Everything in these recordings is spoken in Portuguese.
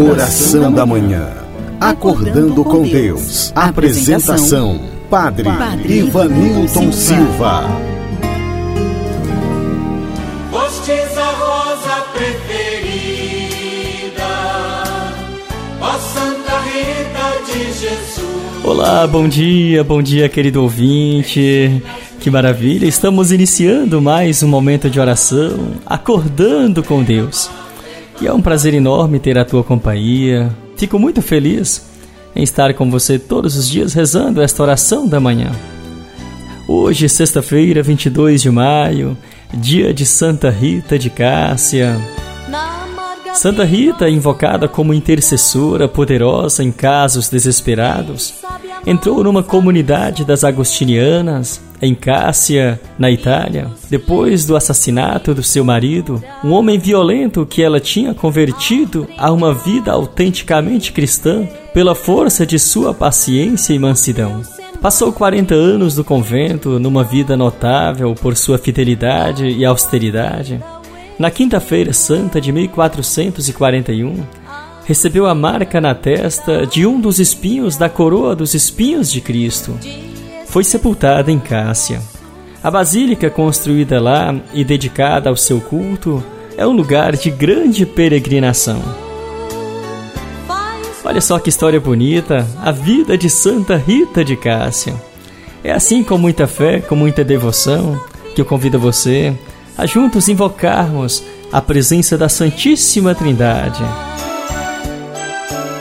Oração da manhã. Acordando com Deus. Apresentação: Padre, Ivanilton Silva. Postes a rosa preferida, ó Santa Rita de Jesus. Olá, bom dia, bom dia, querido ouvinte. Que maravilha! Estamos iniciando mais um momento de oração, acordando com Deus. E é um prazer enorme ter a tua companhia. Fico muito feliz em estar com você todos os dias rezando esta oração da manhã. Hoje, sexta-feira, 22 de maio, dia de Santa Rita de Cássia. Santa Rita, invocada como intercessora poderosa em casos desesperados, entrou numa comunidade das agostinianas em Cássia, na Itália, depois do assassinato do seu marido, um homem violento que ela tinha convertido a uma vida autenticamente cristã pela força de sua paciência e mansidão. Passou 40 anos no convento, numa vida notável por sua fidelidade e austeridade. Na Quinta-feira Santa de 1441, recebeu a marca na testa de um dos espinhos da coroa dos espinhos de Cristo. Foi sepultada em Cássia. A basílica construída lá e dedicada ao seu culto é um lugar de grande peregrinação. Olha só que história bonita, a vida de Santa Rita de Cássia. É assim com muita fé, com muita devoção, que eu convido você a juntos invocarmos a presença da Santíssima Trindade.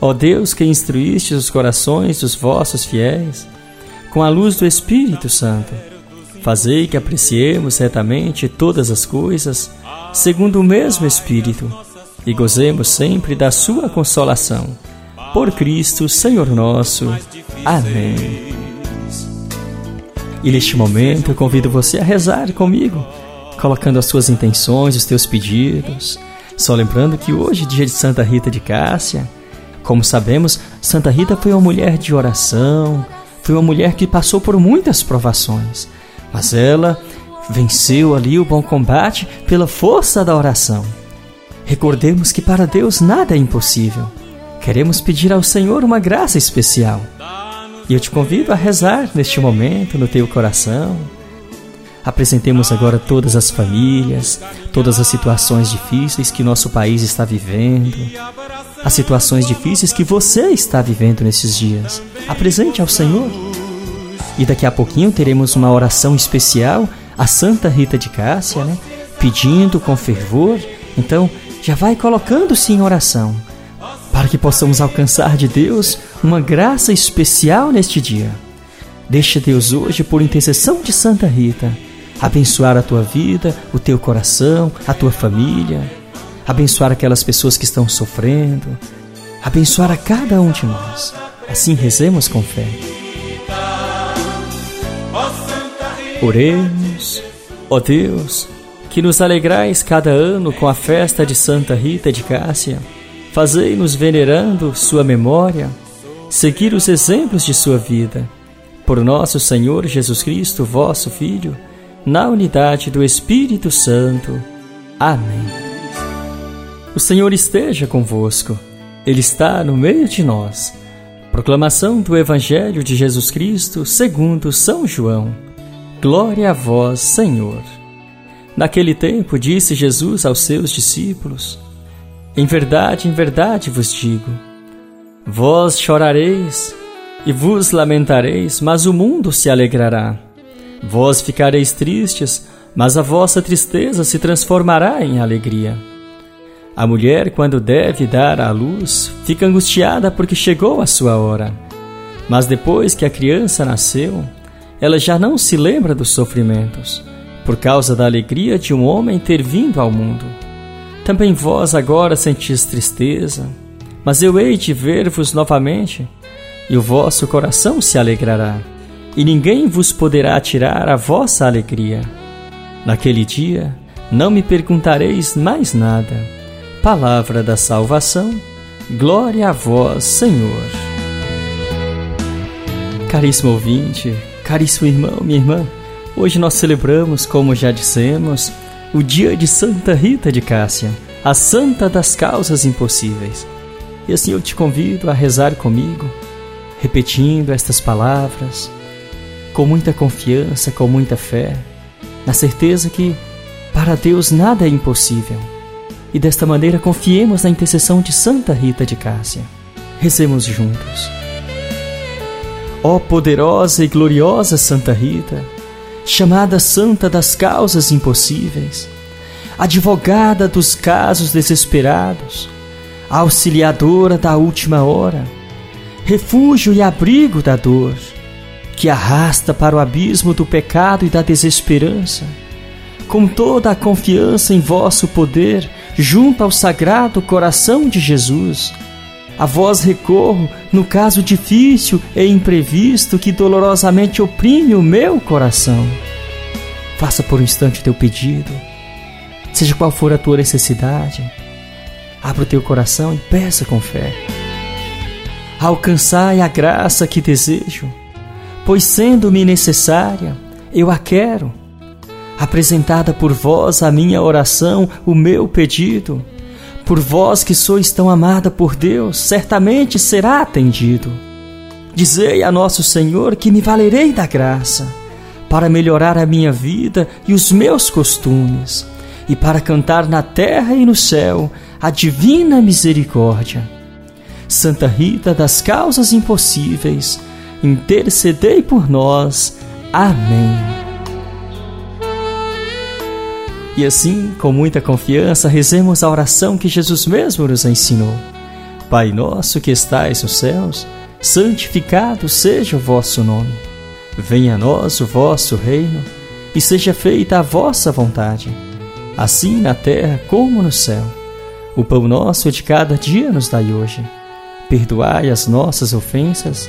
Ó Deus que instruíste os corações dos vossos fiéis, com a luz do Espírito Santo, fazei que apreciemos retamente todas as coisas, segundo o mesmo Espírito, e gozemos sempre da sua consolação. Por Cristo, Senhor nosso. Amém. E neste momento eu convido você a rezar comigo, colocando as suas intenções, os teus pedidos. Só lembrando que hoje, dia de Santa Rita de Cássia, como sabemos, Santa Rita foi uma mulher de oração, foi uma mulher que passou por muitas provações, mas ela venceu ali o bom combate pela força da oração. Recordemos que para Deus nada é impossível. Queremos pedir ao Senhor uma graça especial. E eu te convido a rezar neste momento no teu coração, Apresentemos agora todas as famílias, todas as situações difíceis que nosso país está vivendo, as situações difíceis que você está vivendo nesses dias. Apresente ao Senhor. E daqui a pouquinho teremos uma oração especial a Santa Rita de Cássia, né? Pedindo com fervor. Então, já vai colocando-se em oração para que possamos alcançar de Deus uma graça especial neste dia. Deixa Deus hoje, por intercessão de Santa Rita, abençoar a tua vida, o teu coração, a tua família, abençoar aquelas pessoas que estão sofrendo, abençoar a cada um de nós. Assim rezemos com fé. Oremos, ó Deus, que nos alegrais cada ano com a festa de Santa Rita de Cássia. Fazei-nos venerando sua memória, seguir os exemplos de sua vida. Por nosso Senhor Jesus Cristo, vosso Filho, na unidade do Espírito Santo. Amém. O Senhor esteja convosco, Ele está no meio de nós. Proclamação do Evangelho de Jesus Cristo segundo São João. Glória a vós, Senhor. Naquele tempo disse Jesus aos seus discípulos: Em verdade, em verdade vos digo, vós chorareis e vos lamentareis, mas o mundo se alegrará. Vós ficareis tristes, mas a vossa tristeza se transformará em alegria. A mulher, quando deve dar à luz, fica angustiada porque chegou a sua hora. Mas depois que a criança nasceu, ela já não se lembra dos sofrimentos, por causa da alegria de um homem ter vindo ao mundo. Também vós agora sentis tristeza, Mas eu hei de ver-vos novamente, e o vosso coração se alegrará, e ninguém vos poderá tirar a vossa alegria. Naquele dia não me perguntareis mais nada. Palavra da salvação, glória a vós, Senhor. Caríssimo ouvinte, caríssimo irmão, minha irmã, hoje nós celebramos, como já dissemos, o dia de Santa Rita de Cássia, a santa das causas impossíveis. E assim eu te convido a rezar comigo, repetindo estas palavras, com muita confiança, com muita fé, na certeza que para Deus nada é impossível. E desta maneira confiemos na intercessão de Santa Rita de Cássia. Rezemos juntos. Ó poderosa e gloriosa Santa Rita, chamada Santa das causas impossíveis, advogada dos casos desesperados, auxiliadora da última hora, refúgio e abrigo da dor, que arrasta para o abismo do pecado e da desesperança. Com toda a confiança em vosso poder, junto ao sagrado coração de Jesus, a vós recorro no caso difícil e imprevisto que dolorosamente oprime o meu coração. Faça por um instante teu pedido Seja qual for a tua necessidade, abra o teu coração e peça com fé. Alcançai a graça que desejo, pois sendo-me necessária, eu a quero. Apresentada por vós a minha oração, o meu pedido, por vós que sois tão amada por Deus, certamente será atendido. Dizei a nosso Senhor que me valerei da graça, para melhorar a minha vida e os meus costumes e para cantar na terra e no céu a divina misericórdia. Santa Rita das causas impossíveis, intercedei por nós. Amém. E assim, com muita confiança, rezemos a oração que Jesus mesmo nos ensinou. Pai nosso que estais nos céus, santificado seja o vosso nome. Venha a nós o vosso reino, e seja feita a vossa vontade assim na terra como no céu. O pão nosso de cada dia nos dai hoje. Perdoai as nossas ofensas,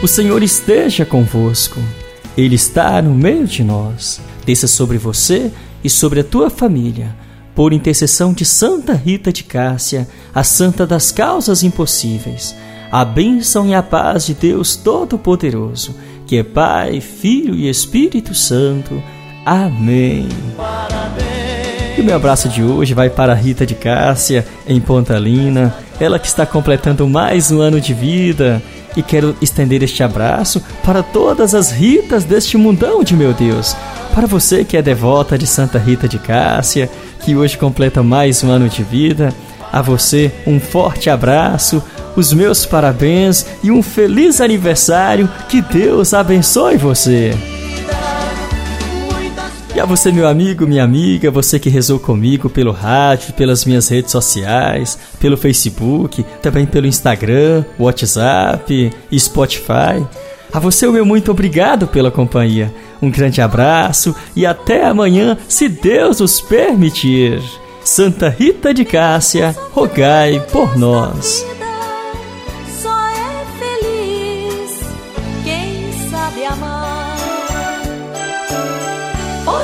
O Senhor esteja convosco, Ele está no meio de nós. Desça sobre você e sobre a tua família, por intercessão de Santa Rita de Cássia, a santa das causas impossíveis. A bênção e a paz de Deus Todo-Poderoso, que é Pai, Filho e Espírito Santo Amém. E meu abraço de hoje vai para Rita de Cássia, em Pontalina, ela que está completando mais um ano de vida. E quero estender este abraço para todas as Ritas deste mundão de meu Deus. Para você que é devota de Santa Rita de Cássia, que hoje completa mais um ano de vida, a você um forte abraço, os meus parabéns e um feliz aniversário. Que Deus abençoe você. E a você, meu amigo, minha amiga, você que rezou comigo pelo rádio, pelas minhas redes sociais, pelo Facebook, também pelo Instagram, WhatsApp e Spotify. A você, o meu muito obrigado pela companhia. Um grande abraço e até amanhã, se Deus nos permitir. Santa Rita de Cássia, rogai por nós. Só é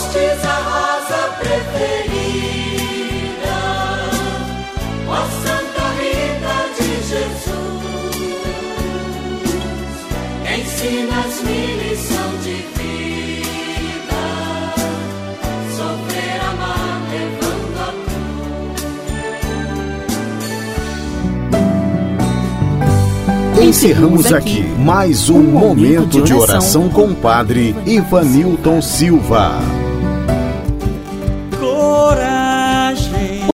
a rosa preferida, ó Santa Rita de Jesus, ensinas-me lição de vida, sofrer, amar, levando a cruz. Encerramos aqui mais um momento de oração com o Padre Ivanilton Silva.